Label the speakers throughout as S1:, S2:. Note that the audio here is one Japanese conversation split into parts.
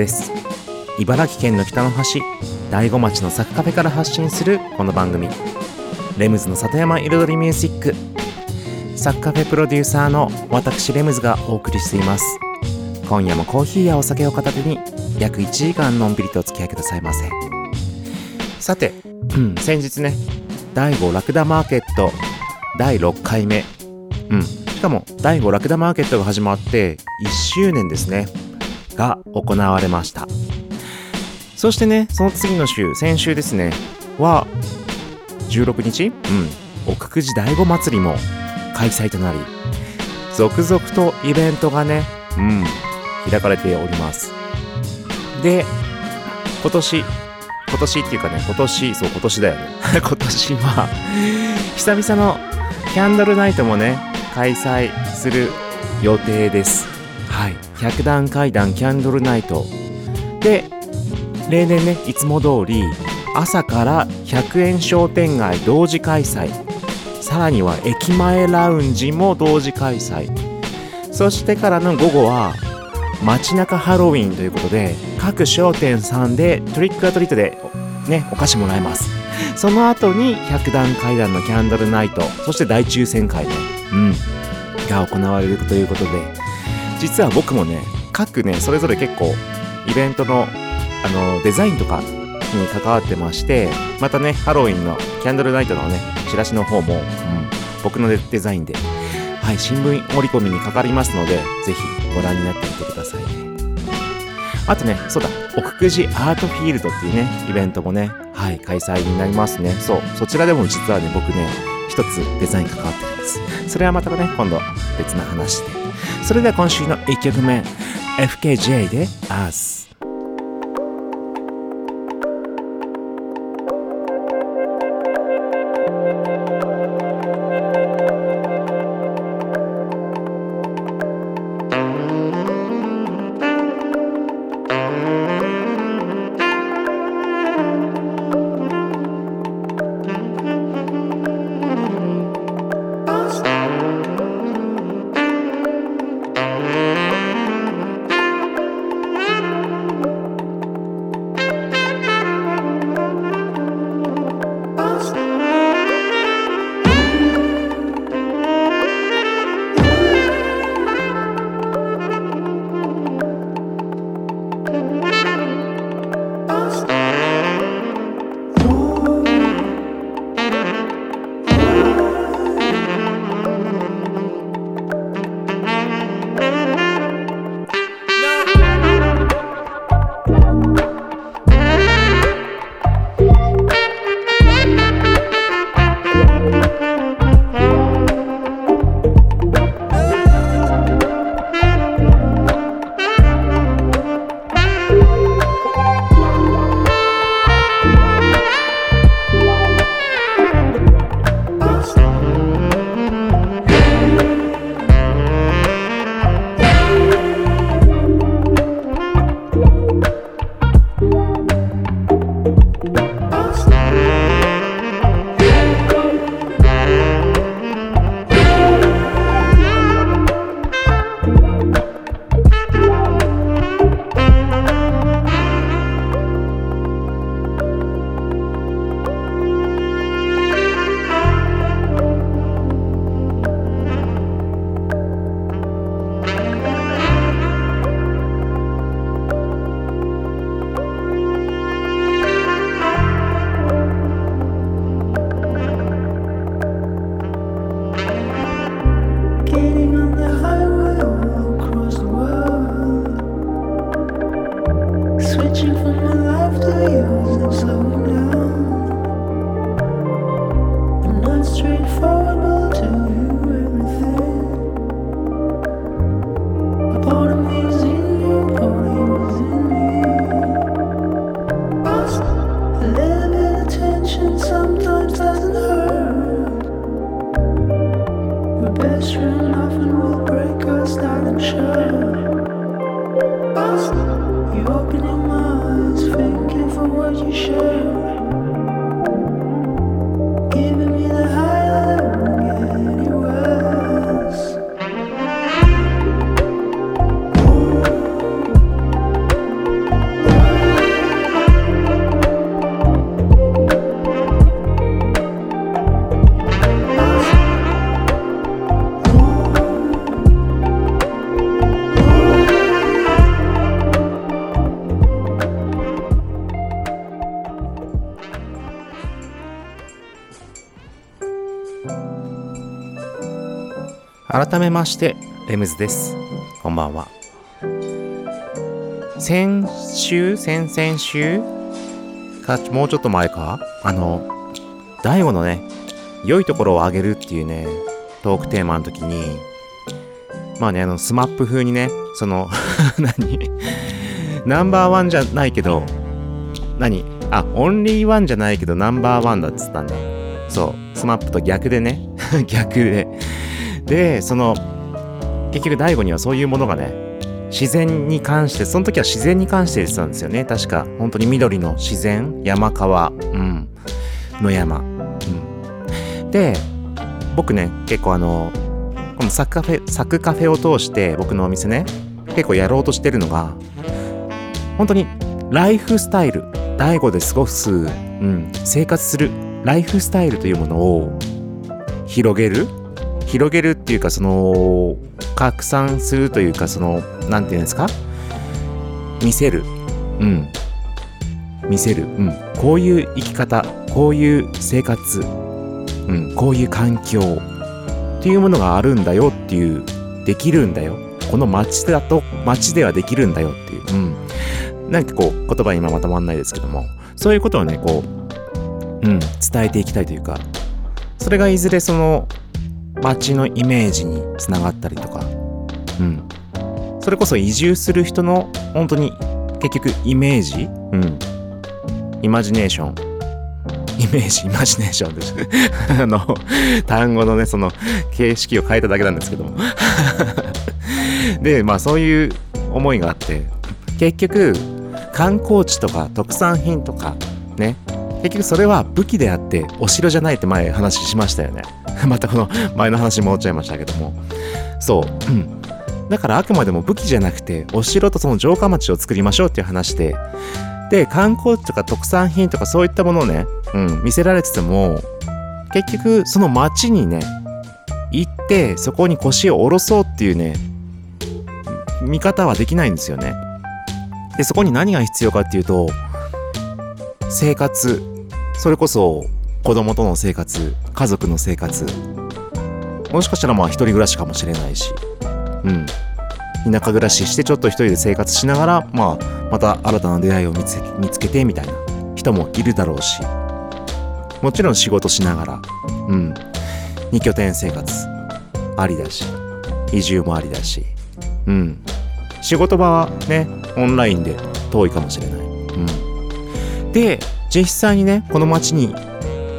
S1: です。茨城県の北の端大子町のサクカフェから発信するこの番組。レムズの里山彩りミュージック。サッカフェプロデューサーの私レムズがお送りしています。今夜もコーヒーやお酒を片手に約1時間のんびりとお付き合いくださいませ。さて、うん、先日ね第5ラクダマーケット第6回目。うんしかも第5ラクダマーケットが始まって1周年ですね。が行われました。そしてねその次の週先週ですねは16日うん奥久慈第五祭りも開催となり続々とイベントがねうん開かれております。で今年今年っていうかね今年そう今年だよね。今年は久々のキャンドルナイトもね開催する予定です。はい。100段階段キャンドルナイト。で例年ねいつも通り朝から100円商店街同時開催。さらには駅前ラウンジも同時開催。そしてからの午後は街中ハロウィンということで各商店さんでトリックアトリートでねお菓子もらえます。その後に100段階段のキャンドルナイト。そして大抽選会ねうんが行われるということで。実は僕もね各ねそれぞれ結構イベントのあのデザインとかに関わってましてまたねハロウィンのキャンドルナイトのねチラシの方も、うん、僕のデザインではい新聞折り込みにかかりますのでぜひご覧になってみてくださいね。あとねそうだ奥久慈アートフィールドっていうねイベントもねはい開催になりますね。そうそちらでも実はね僕ね一つデザイン関わってるんです。それはまたね今度別な話でそれでは今週の1曲目 FKJ でアース「改めましてレムズです。こんばんは。先週先々週かもうちょっと前か？あの大悟のね良いところをあげるっていうねトークテーマの時にまあねあのスマップ風にねその 何？ナンバーワンじゃないけど何？あオンリーワンじゃないけどナンバーワンだっつったんだ。そう。スマップと逆でね。逆で。でその結局大悟にはそういうものがね自然に関してその時は自然に関して言ってたんですよね。確か本当に緑の自然山川うんの山、うん、で僕ね結構あのこのサクカフェサクカフェを通して僕のお店ね結構やろうとしてるのが本当にライフスタイル大悟で過ごす、うん、生活するライフスタイルというものを広げる広げるっていうかその拡散するというかその何て言うんですか？見せる。うん。見せる。うん。こういう生き方こういう生活うん。こういう環境っていうものがあるんだよっていうできるんだよ。この街だと街ではできるんだよっていう。うん。なんかこう言葉今まとまんないですけども。そういうことをねこううん。伝えていきたいというか。それがいずれその街のイメージにつながったりとか、うん。それこそ移住する人の本当に結局イメージ？うん。イマジネーション。イメージ、イマジネーションです。あの、単語のね、その形式を変えただけなんですけども。で、まあそういう思いがあって、結局、観光地とか特産品とか、ね、結局それは武器であってお城じゃないって前話しましたよね。またこの前の話に戻っちゃいましたけども。そう。うん。だからあくまでも武器じゃなくて、お城とその城下町を作りましょうっていう話で、で、観光地とか特産品とかそういったものをね、うん、見せられてても、結局その町にね、行ってそこに腰を下ろそうっていうね、見方はできないんですよね。で、そこに何が必要かっていうと、生活、それこそ子供との生活、家族の生活、もしかしたらまあ一人暮らしかもしれないし、うん。田舎暮らししてちょっと一人で生活しながら、まあ、また新たな出会いを見つ見つけてみたいな人もいるだろうし、もちろん仕事しながら、うん。二拠点生活、ありだし、移住もありだし、うん。仕事場はね、オンラインで遠いかもしれない。うん。で、実際にね、この街に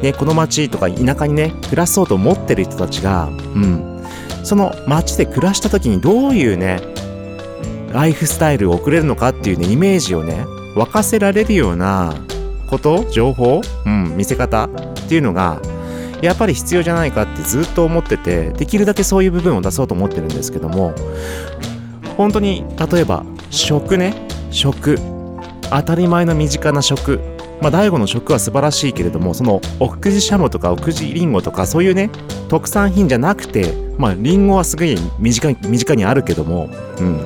S1: ね、この町とか田舎にね、暮らそうと思ってる人たちが、うん、その町で暮らした時にどういうね、ライフスタイルを送れるのかっていうね、イメージをね、沸かせられるようなこと情報うん、見せ方っていうのが、やっぱり必要じゃないかってずっと思ってて、できるだけそういう部分を出そうと思ってるんですけども、本当に、例えば、食ね、食。当たり前の身近な食。まあ、大悟の食は素晴らしいけれども、その、奥久慈しゃもとか奥久慈りんごとか、そういうね、特産品じゃなくて、まあ、りんごはすごい身近に、身近にあるけども、うん。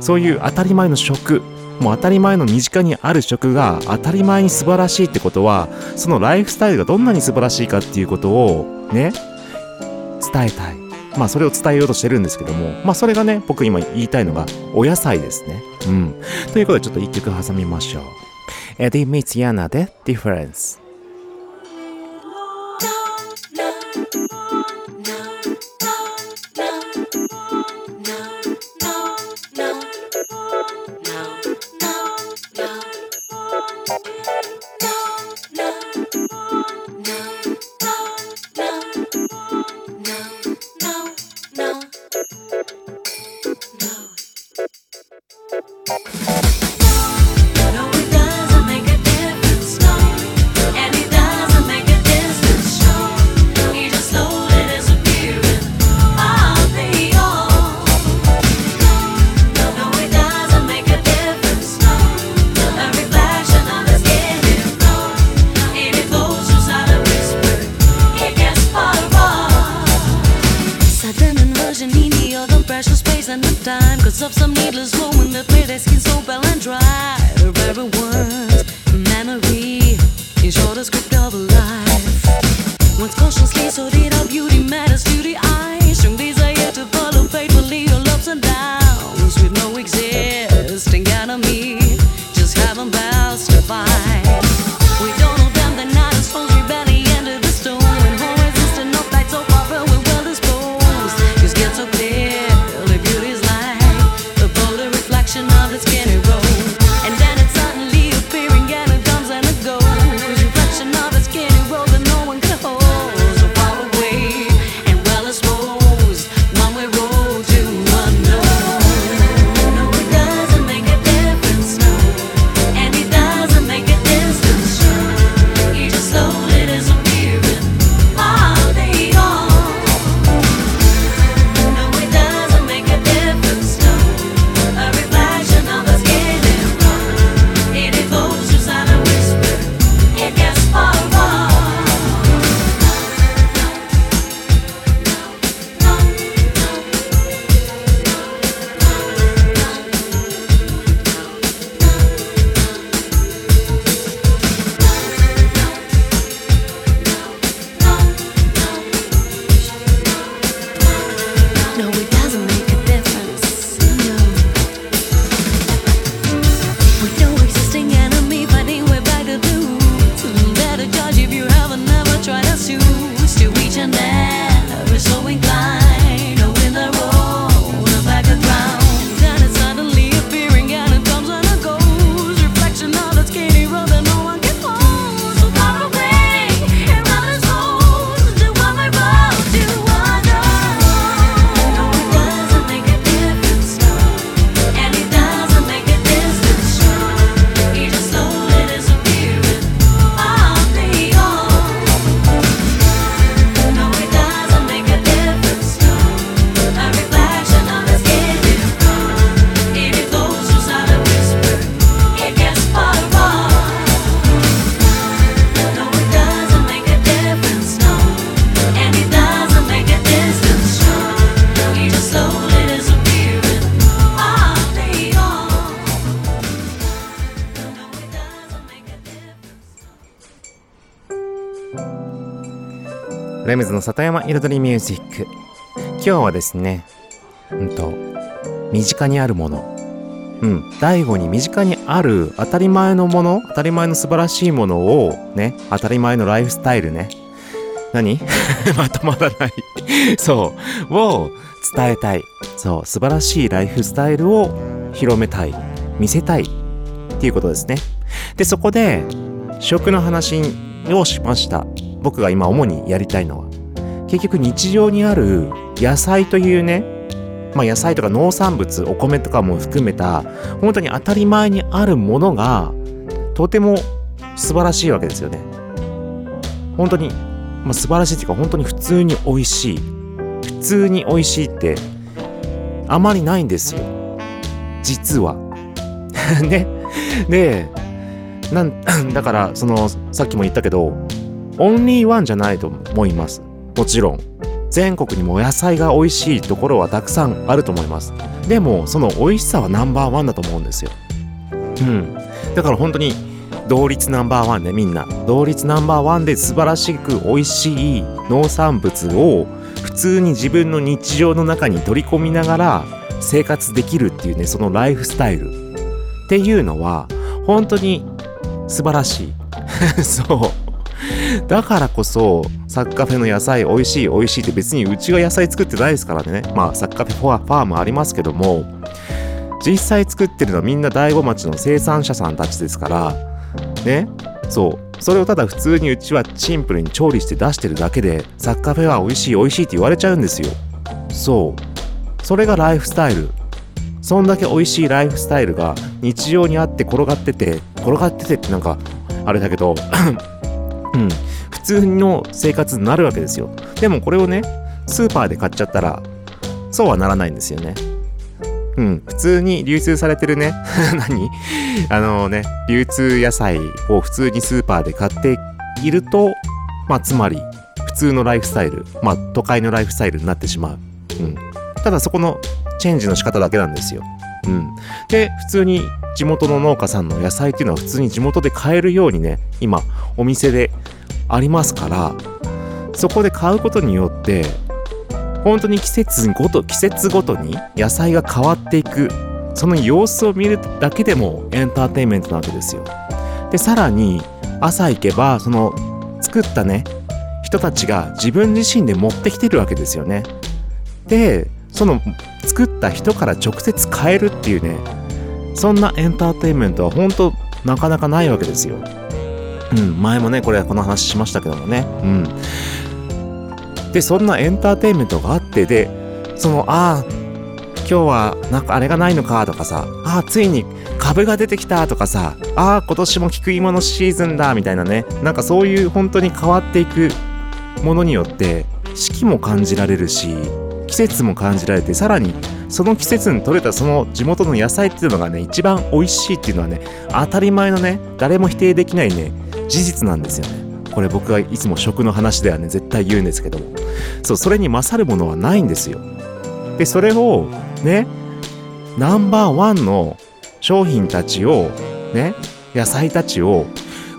S1: そういう当たり前の食、もう当たり前の身近にある食が当たり前に素晴らしいってことは、そのライフスタイルがどんなに素晴らしいかっていうことを、ね、伝えたい。まあそれを伝えようとしてるんですけども、まあそれがね、僕今言いたいのがお野菜ですね。うん。ということでちょっと一曲挟みましょう。and meets Yana. another difference. の里山彩りミュージック。今日はですねうんと身近にあるもの。うん第5に身近にある当たり前のもの当たり前の素晴らしいものをね当たり前のライフスタイルね。何？まとまらない。そう。を伝えたい。そう素晴らしいライフスタイルを広めたい。見せたい。っていうことですね。でそこで食の話をしました。僕が今主にやりたいのは。結局日常にある野菜というねまあ野菜とか農産物お米とかも含めた本当に当たり前にあるものがとても素晴らしいわけですよね。本当に、まあ、素晴らしいっていうか本当に普通に美味しい。普通に美味しいってあまりないんですよ。実は。ね。でなん だからそのさっきも言ったけどオンリーワンじゃないと思います。もちろん全国にも野菜が美味しいところはたくさんあると思います。でもその美味しさはナンバーワンだと思うんですよ。うん。だから本当に同率ナンバーワンでみんな。同率ナンバーワンで素晴らしく美味しい農産物を普通に自分の日常の中に取り込みながら生活できるっていうねそのライフスタイル。っていうのは本当に素晴らしい。そう。だからこそサッカフェの野菜美味しい美味しいって別にうちが野菜作ってないですからね。まあサッカフェファームありますけども実際作ってるのはみんな大子町の生産者さんたちですからね。そう。それをただ普通にうちはシンプルに調理して出してるだけでサッカフェは美味しい美味しいって言われちゃうんですよ。そう。それがライフスタイル。そんだけ美味しいライフスタイルが日常にあって転がってて転がっててってなんかあれだけどうん。普通の生活になるわけですよ。でもこれをねスーパーで買っちゃったらそうはならないんですよね。うん、普通に流通されてるね。何？あのね流通野菜を普通にスーパーで買っているとまあつまり普通のライフスタイルまあ都会のライフスタイルになってしまう、うん、ただそこのチェンジの仕方だけなんですよ。うん、で普通に地元の農家さんの野菜っていうのは普通に地元で買えるようにね今お店でありますからそこで買うことによって本当に季節ごと季節ごとに野菜が変わっていくその様子を見るだけでもエンターテインメントなわけですよ。でさらに朝行けばその作ったね人たちが自分自身で持ってきてるわけですよね。でその作った人から直接買えるっていうねそんなエンターテインメントは本当なかなかないわけですよ。うん前もねこれこの話しましたけどもね。うん。でそんなエンターテインメントがあってでそのああ今日はなんかあれがないのかとかさああついに株が出てきたとかさああ今年も菊芋のシーズンだみたいなねなんかそういう本当に変わっていくものによって四季も感じられるし季節も感じられてさらにその季節に採れたその地元の野菜っていうのがね一番美味しいっていうのはね当たり前のね誰も否定できないね事実なんですよねこれ僕がいつも食の話ではね絶対言うんですけどもそうそれに勝るものはないんですよでそれをねナンバーワンの商品たちをね野菜たちを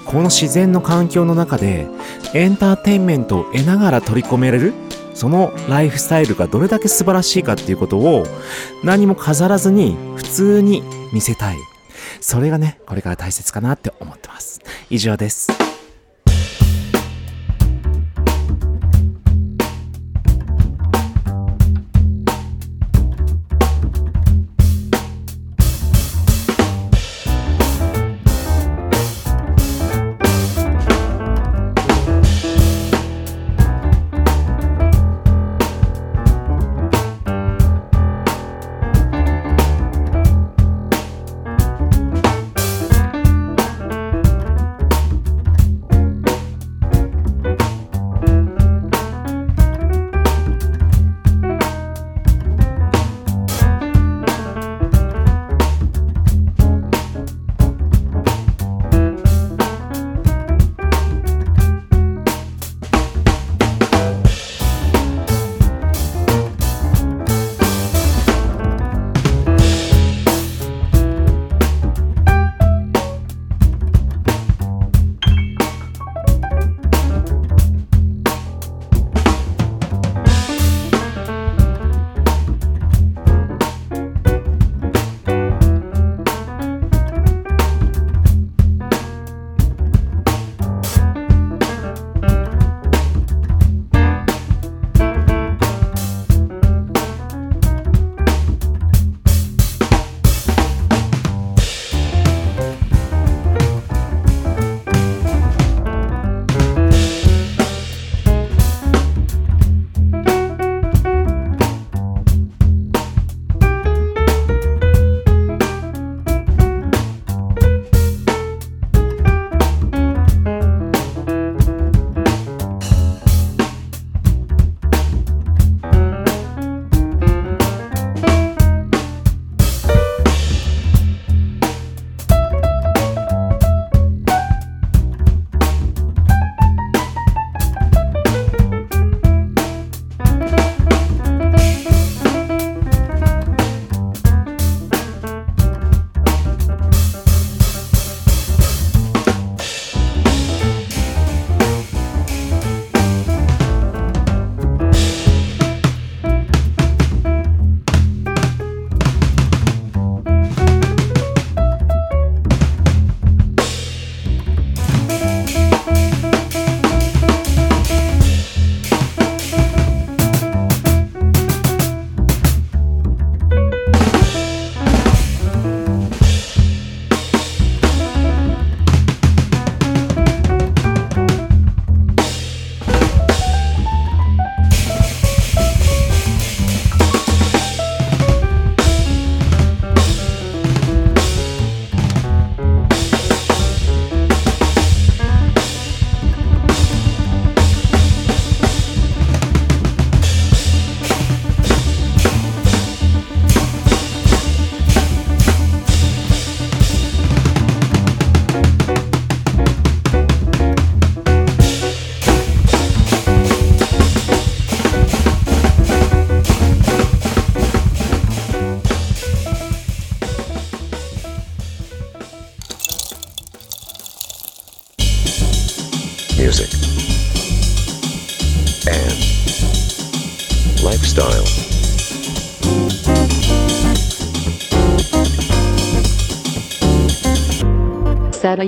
S1: この自然の環境の中でエンターテインメントを得ながら取り込めれるそのライフスタイルがどれだけ素晴らしいかっていうことを何も飾らずに普通に見せたい。それがね、これから大切かなって思ってます。以上です。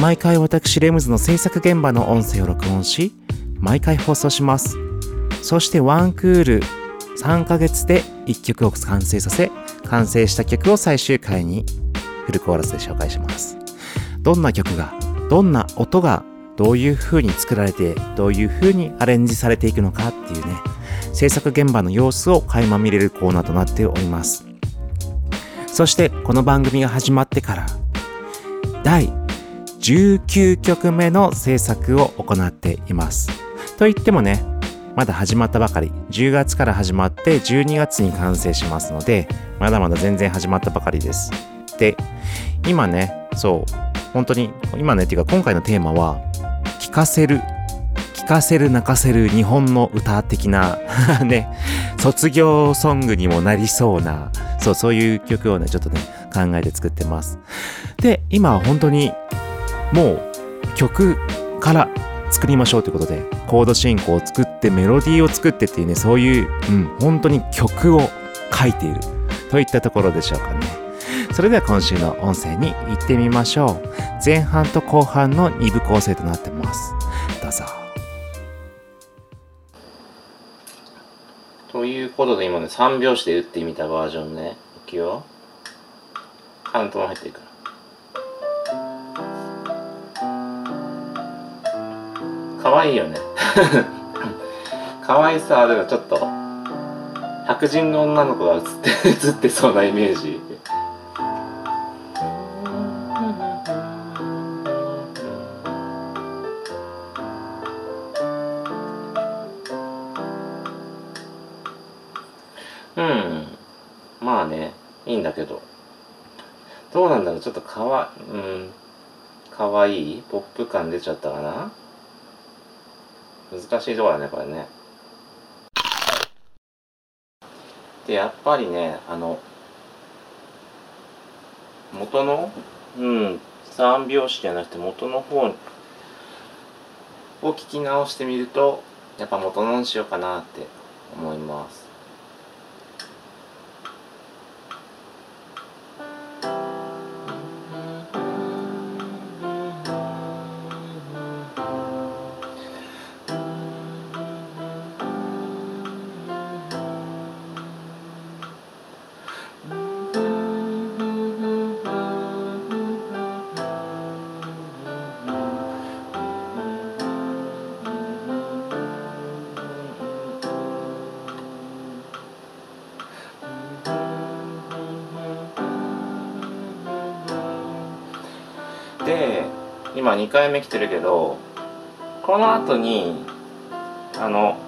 S1: 毎回私レムズの制作現場の音声を録音し毎回放送します。そしてワンクール3ヶ月で1曲を完成させ完成した曲を最終回にフルコーラスで紹介します。どんな曲がどんな音がどういう風に作られてどういう風にアレンジされていくのかっていうね制作現場の様子を垣間見れるコーナーとなっております。そしてこの番組が始まってから第19曲目の制作を行っています。と言ってもねまだ始まったばかり。10月から始まって12月に完成しますのでまだまだ全然始まったばかりです。で今ねそう本当に今ねっていうか今回のテーマは聴かせる。聴かせる泣かせる日本の歌的な ね卒業ソングにもなりそうなそうそういう曲をねちょっとね考えて作ってます。で今は本当にもう曲から作りましょうということでコード進行を作ってメロディーを作ってっていうねそういう、うん、本当に曲を書いているといったところでしょうかね。それでは今週の音声に行ってみましょう。前半と後半の2部構成となってます。どうぞ。
S2: ということで今ね3拍子で打ってみたバージョンね。いくよ。カウントも入ってるから。かわいよね。かわいさだからちょっと白人の女の子が映って映ってそうなイメージ。うん。まあねいいんだけど。どうなんだろう？ちょっとかわうん。かわいい？ポップ感出ちゃったかな？難しいとこだねこれね。でやっぱりねあの元のうん3拍子じゃなくて元の方を聞き直してみるとやっぱ元のにしようかなって思います。2回目来てるけどこの後にあの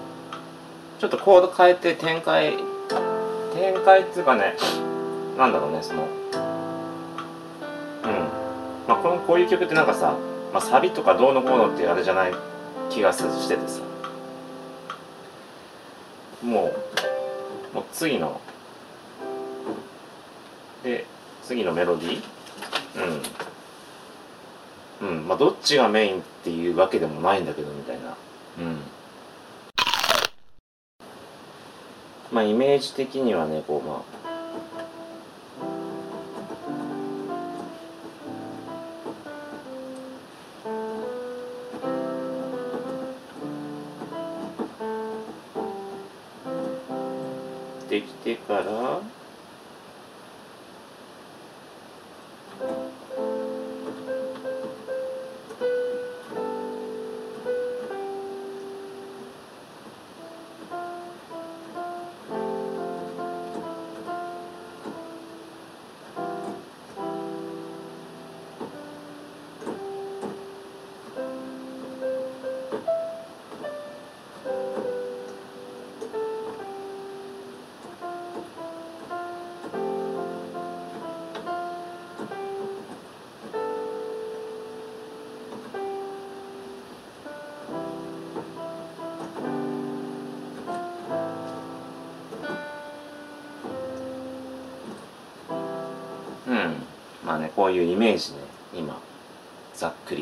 S2: ちょっとコード変えて展開展開っていうかねなんだろうねそのうん。まあこのこういう曲ってなんかさ、まあ、サビとかどうのこうのってあれじゃない気がしててさ。もうもう次ので次のメロディー？うん。うんまあどっちがメインっていうわけでもないんだけどみたいな。うん。まあイメージ的にはねこうまあ
S1: いうイメージね今。ざっくり。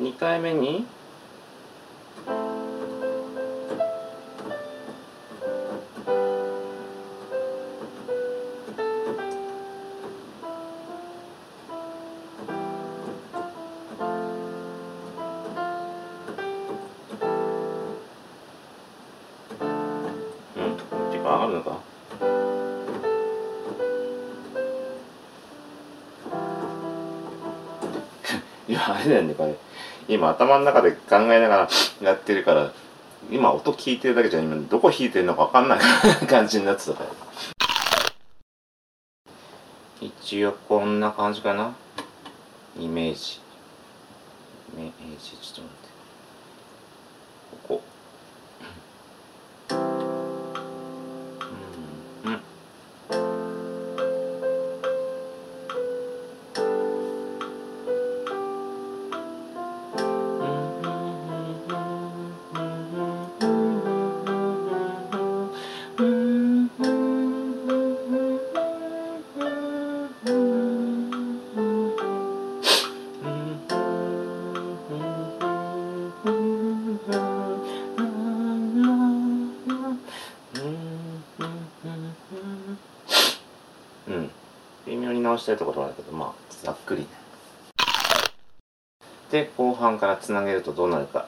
S1: 2回目に今頭の中で考えながらやってるから今音聞いてるだけじゃ今どこ弾いてるのか分かんない 感じになってたから。一応こんな感じかな。イメージ。イメージ。ちょっと待って。してるってことなんだけどまあざっくりね。で後半からつなげるとどうなるか。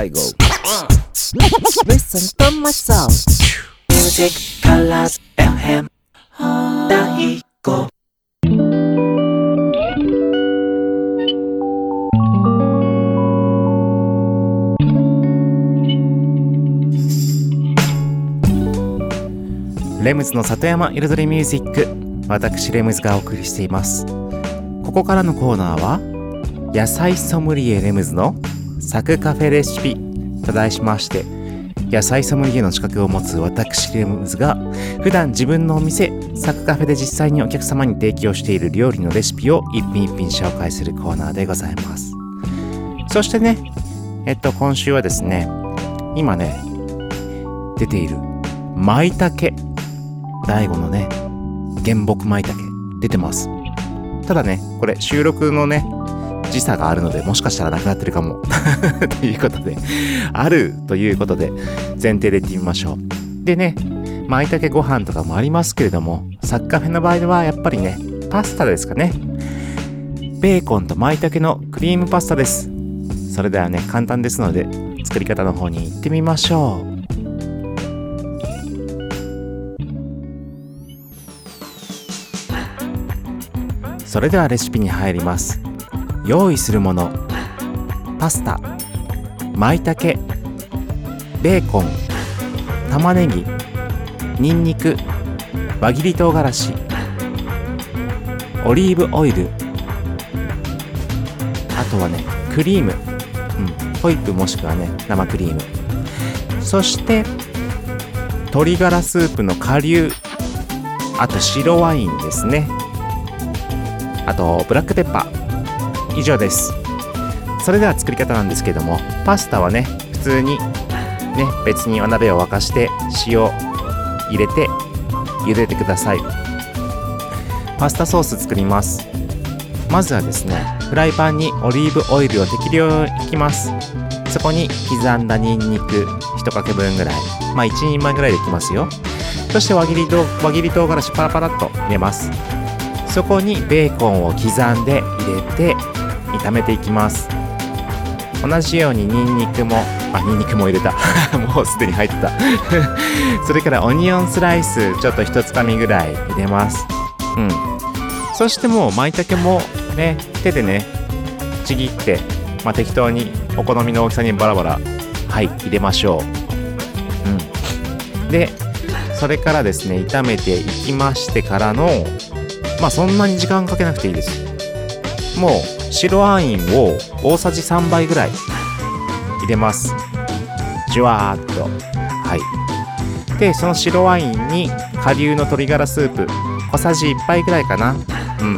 S1: 大悟
S3: Listen to my song. Music Colors FM.
S1: レムズの里山彩りミュージック私レムズがお送りしていますここからのコーナーは野菜ソムリエレムズのサクカフェレシピと題しまして野菜ソムリエの資格を持つ私レムズが普段自分のお店サクカフェで実際にお客様に提供している料理のレシピを一品一品紹介するコーナーでございます。そしてねえっと今週はですね今ね出ている舞茸。大悟のね原木舞茸。出てます。ただねこれ収録のね時差があるのでもしかしたらなくなってるかも。ということであるということで前提で言ってみましょう。でね舞茸ご飯とかもありますけれどもサッカーフェの場合はやっぱりねパスタですかね。ベーコンと舞茸のクリームパスタです。それではね簡単ですので作り方の方に行ってみましょう。それではレシピに入ります。用意するもの。パスタ。舞茸。ベーコン。玉ねぎ。にんにく輪切り唐辛子。オリーブオイル。あとはねクリーム、うん、ホイップもしくはね生クリーム。そして鶏ガラスープの顆粒。あと白ワインですね。あとブラックペッパー。以上です。それでは作り方なんですけどもパスタはね普通にね別にお鍋を沸かして塩入れて茹でてください。パスタソース作ります。まずはですねフライパンにオリーブオイルを適量いきます。そこに刻んだニンニク1かけ分ぐらい。まあ1人前ぐらいできますよ。そして輪切りと輪切り唐辛子パラパラっと入れます。そこにベーコンを刻んで入れて炒めていきます。同じようにニンニクもあニンニクも入れた。もうすでに入ってた。それからオニオンスライスちょっと一つかみぐらい入れます。うん。そしてもう舞茸もね手でねちぎって、まあ、適当にお好みの大きさにバラバラはい入れましょう。うん。でそれからですね炒めていきましてからのまあそんなに時間かけなくていいです。もう白ワインを大さじ3杯ぐらい入れます。じゅわーっと。はい。でその白ワインに顆粒の鶏ガラスープ。小さじ1杯ぐらいかな。うん。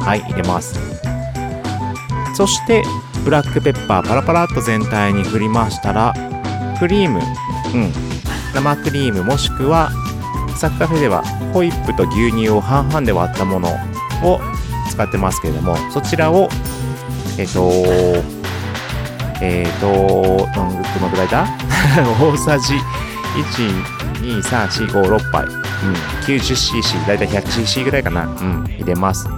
S1: はい入れます。そしてブラックペッパーパラパラっと全体に振りましたらクリーム。うん。生クリームもしくはサッカフェではホイップと牛乳を半々で割ったものを使ってますけれどもそちらをえっ、とえっ、とどのぐらいだ 大さじ1、2、3、4、5、6杯、うん、90cc だいたい 100cc ぐらいかな、うん、入れます。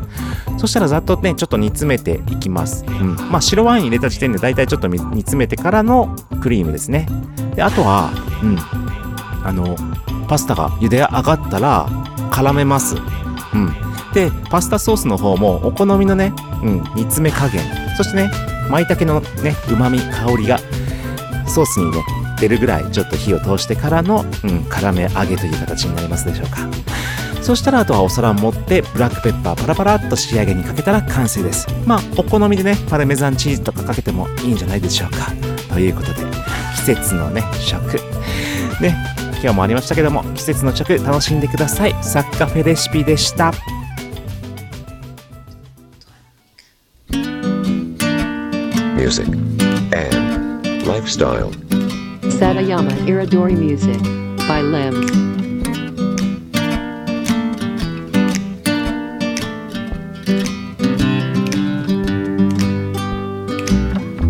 S1: そしたらざっとねちょっと煮詰めていきます、うん、まあ白ワイン入れた時点でだいたいちょっと煮詰めてからのクリームですね。であとはうん。あのパスタが茹で上がったら絡めます。うん。でパスタソースの方もお好みのね、うん、煮詰め加減。そしてね舞茸のねうまみ香りがソースにね出るぐらいちょっと火を通してからの、うん、絡め揚げという形になりますでしょうか。そしたらあとはお皿を持ってブラックペッパーパラパラっと仕上げにかけたら完成です。まあお好みでねパルメザンチーズとかかけてもいいんじゃないでしょうか。ということで季節のね食。ね今日もありましたけども季節の食楽しんでください。サッカフェレシピでした。
S4: Music and lifestyle.
S5: Satayama Iridori Music by Limbs.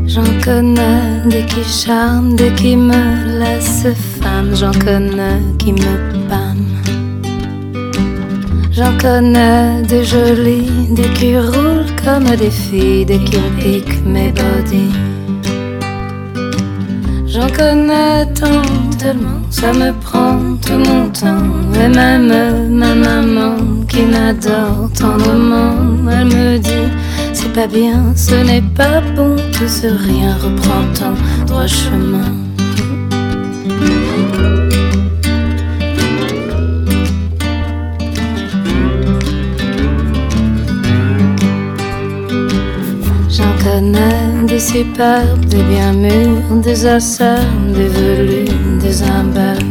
S6: J'en connais des qui charment, des qui me laissent femme. J'en connais qui me pâment. J'en connais des jolies, des qui roulent comme des filles, des qui piquent mes bodies. J'en connais tant, tellement, ça me prend tout mon temps. Et même ma maman qui m'adore tendrement, elle me dit c'est pas bien, ce n'est pas bon, tout ce rien reprend ton droit chemin. Connais des superbes, des bien mûrs, des asseurs, des velus, des imbeurs.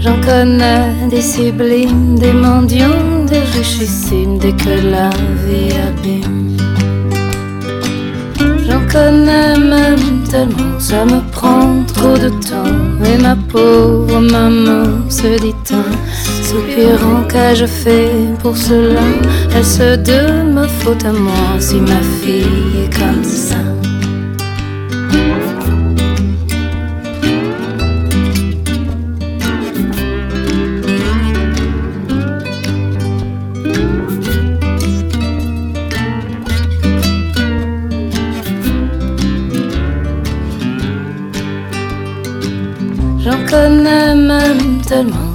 S6: J'en connais des sublimes, des mendiants, des richissimes, des que la vie abîme. J'en connais même tellement, ça me prend trop de temps. Et ma pauvre maman se dit un soupirant qu'ai-je fait pour cela. Est-ce de ma faute à moi si ma fille est comme ça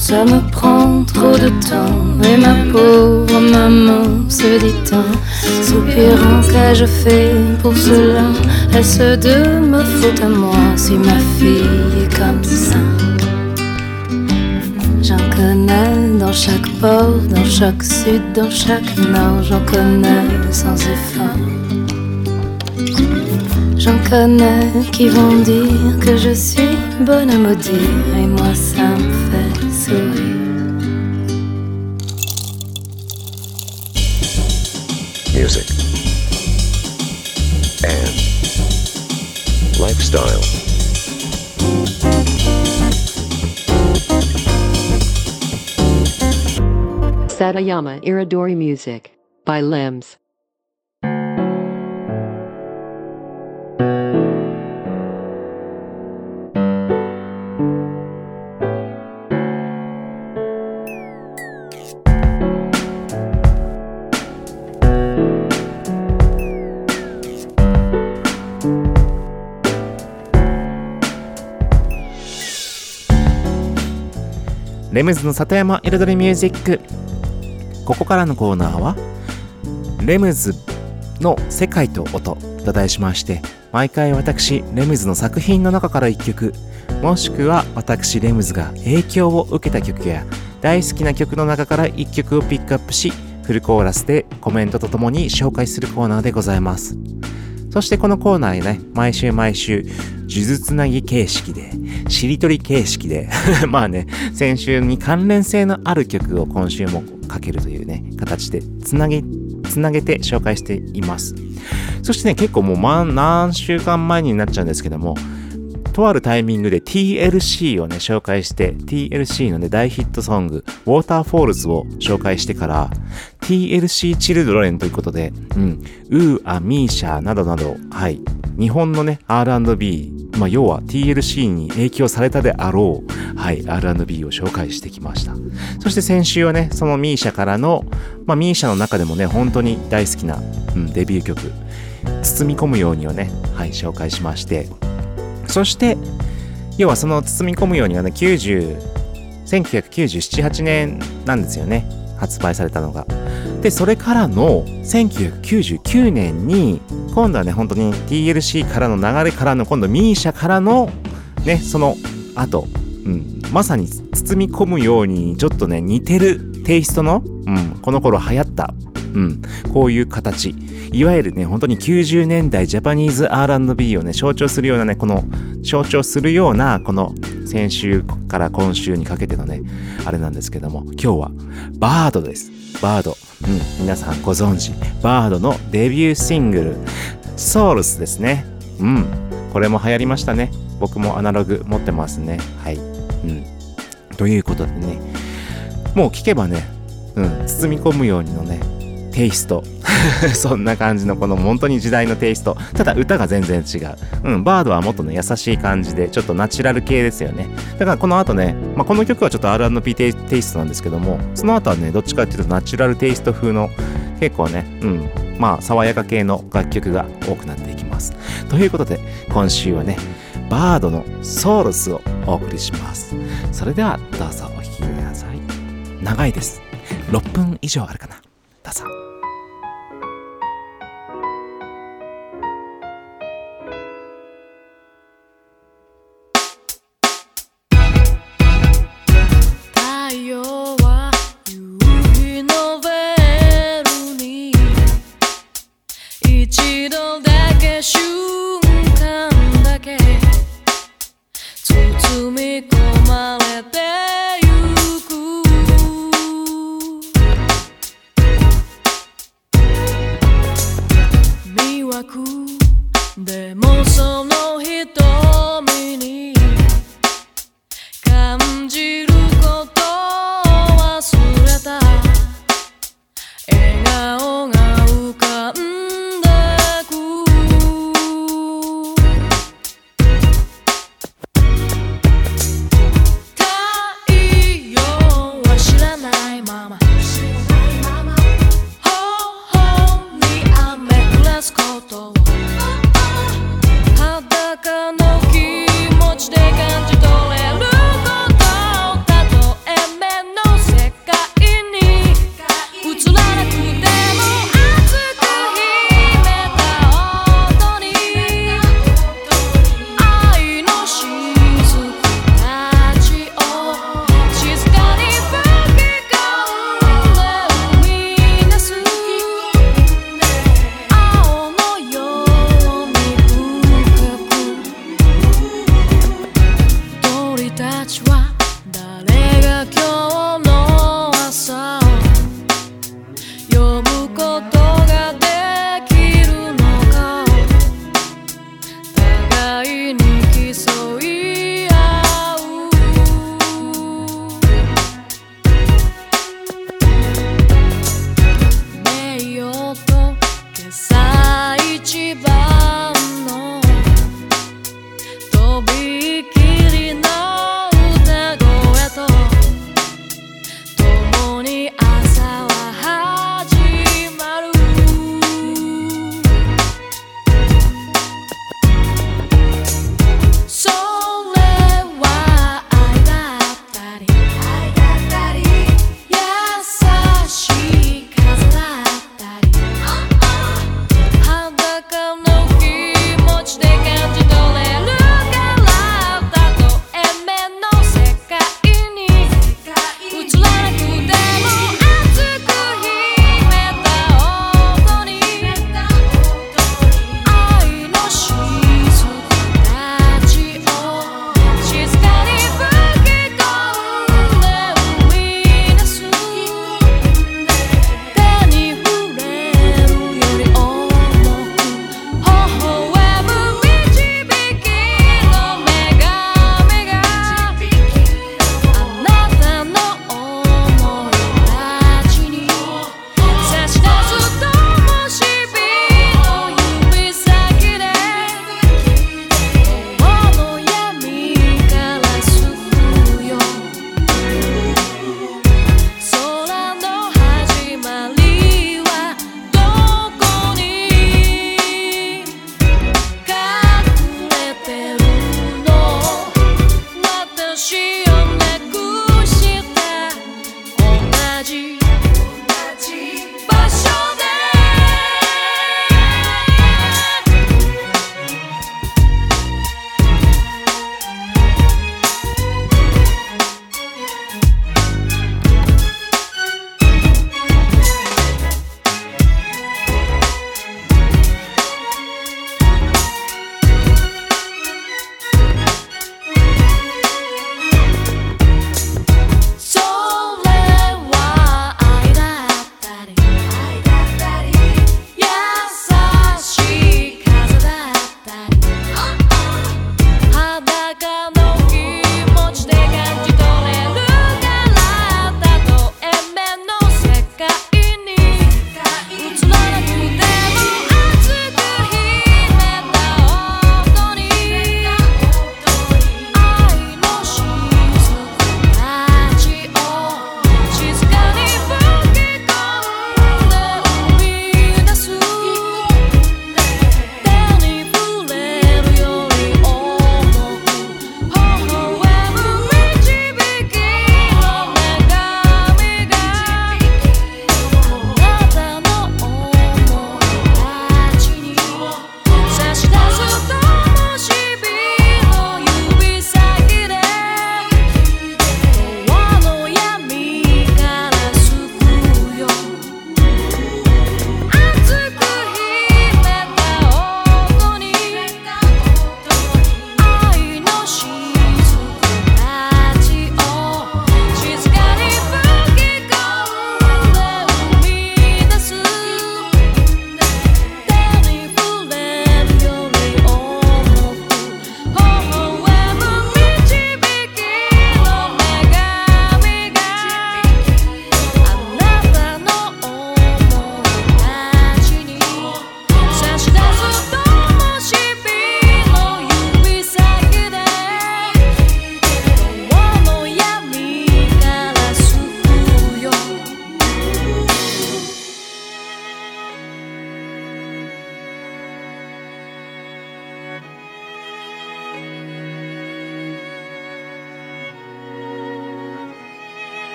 S6: ça me prend trop de temps. Et ma pauvre maman se dit un soupirant qu'ai-je fait pour cela Est-ce de ma faute à moi si ma fille est comme ça? J'en connais dans chaque port, dans chaque sud, dans chaque nord, j'en connais sans effort. J'en connais qui vont dire que je suis bonne à maudire et moi ça
S4: lifestyle.
S5: Satayama Iridori Music by Limbs.
S1: レムズの里山彩りミュージック。ここからのコーナーはレムズの世界と音と題しまして毎回私レムズの作品の中から1曲もしくは私レムズが影響を受けた曲や大好きな曲の中から1曲をピックアップしフルコーラスでコメントとともに紹介するコーナーでございます。そしてこのコーナーね、毎週毎週、呪術つなぎ形式で、しりとり形式で、まあね、先週に関連性のある曲を今週もかけるというね、形で、つなげ、つなげて紹介しています。そしてね、結構もう、ま、何週間前になっちゃうんですけども、とあるタイミングで TLC をね、紹介して、TLC のね、大ヒットソング、ウォーターフォールズを紹介してから、TLC チルドレンということで、うん、ウーア、ミーシャなどなど、はい、日本のね、R&B、まあ、要は TLC に影響されたであろう、はい、R&B を紹介してきました。そして先週はね、そのミーシャからの、まあ、ミーシャの中でもね、本当に大好きな、うん、デビュー曲、包み込むようにをね、はい、紹介しまして、そして、
S7: 要はその包み込むようにはね90 1997,8年なんですよね。発売されたのが。でそれからの1999年に今度はね本当に TLC からの流れからの今度 MISIA からのねその後、うん、まさに包み込むようにちょっとね似てるテイストの、うん、この頃流行った、うん、こういう形。いわゆるね本当に90年代ジャパニーズ R&B をね象徴するようなねこの象徴するようなこの先週から今週にかけてのねあれなんですけども今日はバードです。バード、うん、皆さんご存知。バードのデビューシングルソウルスですね。うん。これも流行りましたね。僕もアナログ持ってますね。はい。うん。ということでね。もう聞けばね、うん、包み込むようにのねテイスト。そんな感じのこの本当に時代のテイスト。ただ歌が全然違う。うんバードはもっとね優しい感じでちょっとナチュラル系ですよね。だからこの後ね、まあ、この曲はちょっと R&B テイストなんですけどもその後はねどっちかっていうとナチュラルテイスト風の結構ねうんまあ爽やか系の楽曲が多くなっていきます。ということで今週はねバードのソウルスをお送りします。それではどうぞお聴きください。長いです。6分以上あるかな。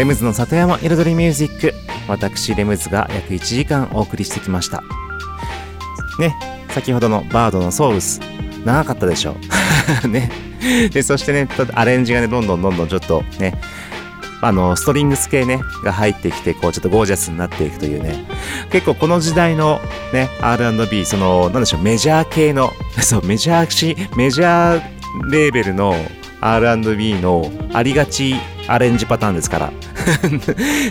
S1: レムズの里山彩りミュージック。私レムズが約1時間お送りしてきました。ね先ほどのバードのソウルス長かったでしょう。ね。でそしてねアレンジがねどんどんどんどんちょっとねあのストリングス系ねが入ってきてこうちょっとゴージャスになっていくというね。結構この時代のね R&B そのなんでしょうメジャー系の そうメジャーしメジャーレーベルの R&B のありがちアレンジパターンですから。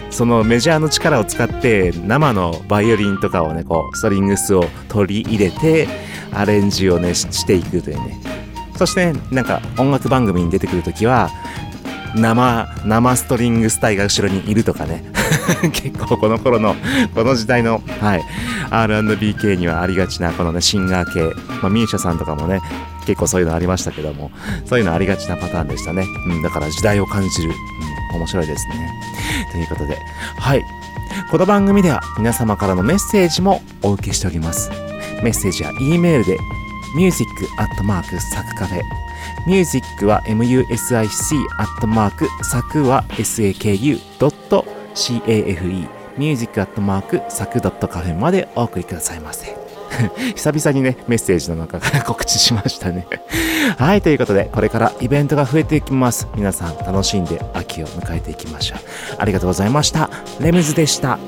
S1: そのメジャーの力を使って生のバイオリンとかをねこうストリングスを取り入れてアレンジをねしていくというね。そして、ね、なんか音楽番組に出てくるときは生生ストリングス隊が後ろにいるとかね。結構この頃のこの時代の、はい、R&B 系にはありがちなこのねシンガー系、まあ、ミーシャさんとかもね結構そういうのありましたけどもそういうのありがちなパターンでしたね、うん、だから時代を感じる、うん、面白いですね。ということではい。この番組では皆様からのメッセージもお受けしております。メッセージは E メールで music アットマークサクカフェミュージックは music アットマークサクは saku ドット cafe ミュージックアットマークサクドットカフェまでお送りくださいませ。久々にねメッセージの中から告知しましたね。はいということでこれからイベントが増えていきます。皆さん楽しんで秋を迎えていきましょう。ありがとうございました。レムズでした。